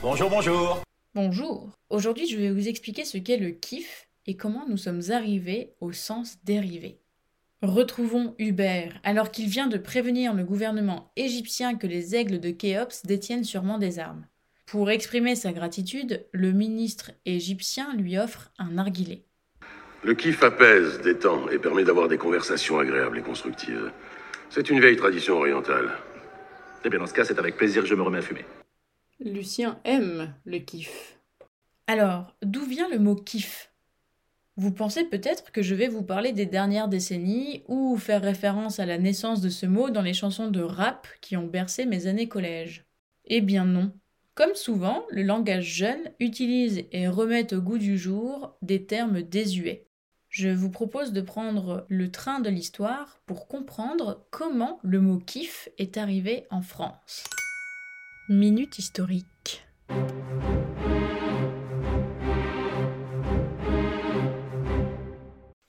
Bonjour, bonjour. Bonjour. Aujourd'hui, je vais vous expliquer ce qu'est le kiff et comment nous sommes arrivés au sens dérivé. Retrouvons Hubert, alors qu'il vient de prévenir le gouvernement égyptien que les aigles de Khéops détiennent sûrement des armes. Pour exprimer sa gratitude, le ministre égyptien lui offre un narguilé. Le kiff apaise, détend et permet d'avoir des conversations agréables et constructives. C'est une vieille tradition orientale. Eh bien, dans ce cas, c'est avec plaisir que je me remets à fumer. Lucien aime le kiff. Alors, d'où vient le mot kiff? Vous pensez peut-être que je vais vous parler des dernières décennies ou faire référence à la naissance de ce mot dans les chansons de rap qui ont bercé mes années collège? Eh bien non. Comme souvent, le langage jeune utilise et remet au goût du jour des termes désuets. Je vous propose de prendre le train de l'histoire pour comprendre comment le mot kiff est arrivé en France. Minute historique.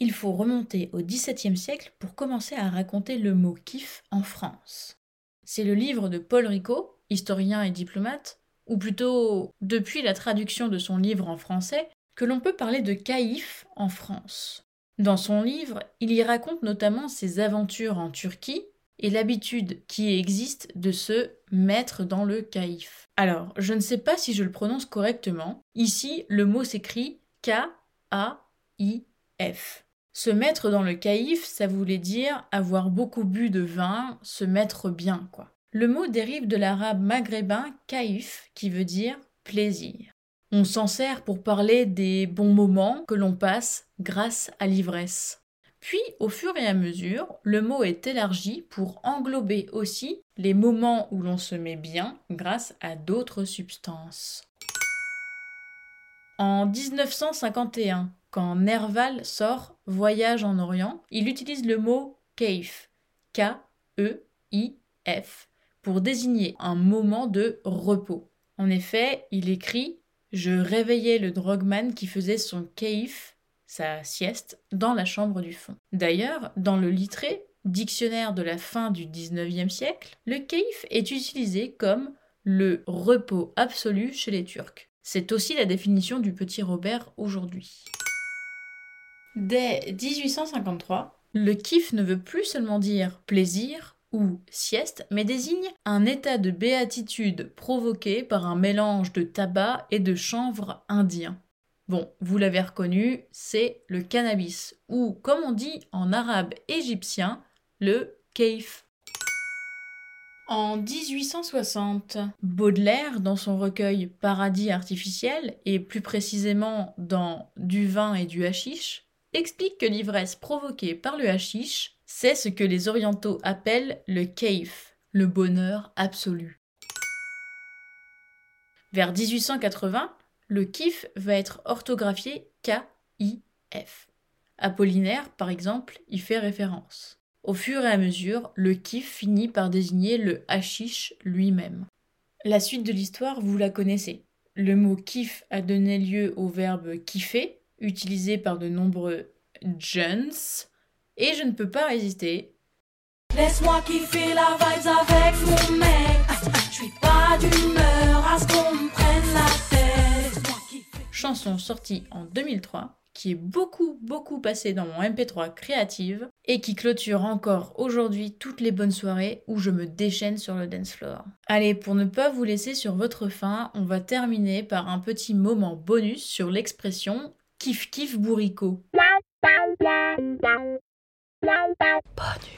Il faut remonter au XVIIe siècle pour commencer à raconter le mot kiff en France. C'est le livre de Paul Rico, historien et diplomate, ou plutôt depuis la traduction de son livre en français, que l'on peut parler de caïf en France. Dans son livre, il y raconte notamment ses aventures en Turquie et l'habitude qui existe de se mettre dans le caïf. Alors, je ne sais pas si je le prononce correctement. Ici, le mot s'écrit K-A-I-F. Se mettre dans le caïf, ça voulait dire avoir beaucoup bu de vin, se mettre bien, quoi. Le mot dérive de l'arabe maghrébin caïf, qui veut dire plaisir. On s'en sert pour parler des bons moments que l'on passe grâce à l'ivresse. Puis, au fur et à mesure, le mot est élargi pour englober aussi les moments où l'on se met bien grâce à d'autres substances. En 1951, quand Nerval sort Voyage en Orient, il utilise le mot keif, K-E-I-F, pour désigner un moment de repos. En effet, il écrit Je réveillais le drogman qui faisait son keif sa sieste, dans la chambre du fond. D'ailleurs, dans le littré, dictionnaire de la fin du XIXe siècle, le keif est utilisé comme le repos absolu chez les Turcs. C'est aussi la définition du petit Robert aujourd'hui. Dès 1853, le kiff ne veut plus seulement dire plaisir ou sieste, mais désigne un état de béatitude provoqué par un mélange de tabac et de chanvre indien. Bon, vous l'avez reconnu, c'est le cannabis, ou comme on dit en arabe égyptien, le keif. En 1860, Baudelaire, dans son recueil Paradis artificiel, et plus précisément dans Du vin et du hashish, explique que l'ivresse provoquée par le hashish, c'est ce que les orientaux appellent le keif, le bonheur absolu. Vers 1880, le kif va être orthographié K-I-F. Apollinaire, par exemple, y fait référence. Au fur et à mesure, le kif finit par désigner le hashish lui-même. La suite de l'histoire, vous la connaissez. Le mot kif a donné lieu au verbe kiffer, utilisé par de nombreux jeunes, et je ne peux pas résister. Laisse-moi kiffer la avec. Chanson sortie en 2003 qui est beaucoup beaucoup passée dans mon MP3 créative et qui clôture encore aujourd'hui toutes les bonnes soirées où je me déchaîne sur le dance floor. Allez, pour ne pas vous laisser sur votre faim, on va terminer par un petit moment bonus sur l'expression kiff kiff bourricot. Bonus.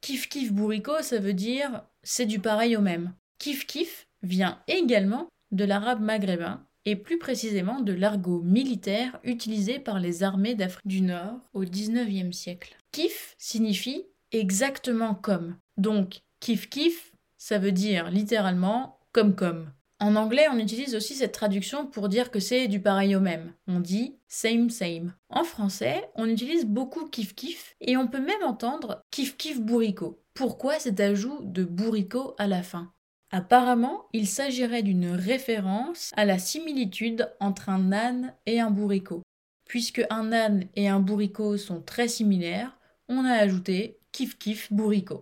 Kiff kiff bourricot, ça veut dire c'est du pareil au même. Kiff kiff vient également de l'arabe maghrébin et plus précisément de l'argot militaire utilisé par les armées d'Afrique du Nord au XIXe siècle. Kif signifie exactement comme. Donc, kif kif, ça veut dire littéralement comme comme. En anglais, on utilise aussi cette traduction pour dire que c'est du pareil au même. On dit same same. En français, on utilise beaucoup kif kif et on peut même entendre kif kif bourricot. Pourquoi cet ajout de bourricot à la fin? Apparemment, il s'agirait d'une référence à la similitude entre un âne et un bourricot. Puisque un âne et un bourricot sont très similaires, on a ajouté kif kif bourricot.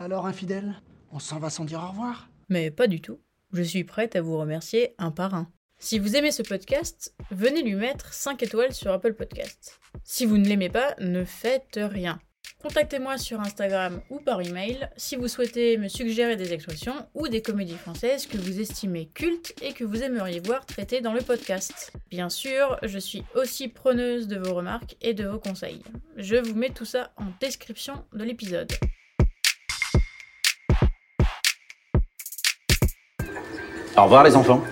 Alors, infidèle, on s'en va sans dire au revoir? Mais pas du tout. Je suis prête à vous remercier un par un. Si vous aimez ce podcast, venez lui mettre 5 étoiles sur Apple Podcast. Si vous ne l'aimez pas, ne faites rien. Contactez-moi sur Instagram ou par email si vous souhaitez me suggérer des expressions ou des comédies françaises que vous estimez cultes et que vous aimeriez voir traitées dans le podcast. Bien sûr, je suis aussi preneuse de vos remarques et de vos conseils. Je vous mets tout ça en description de l'épisode. Au revoir les enfants.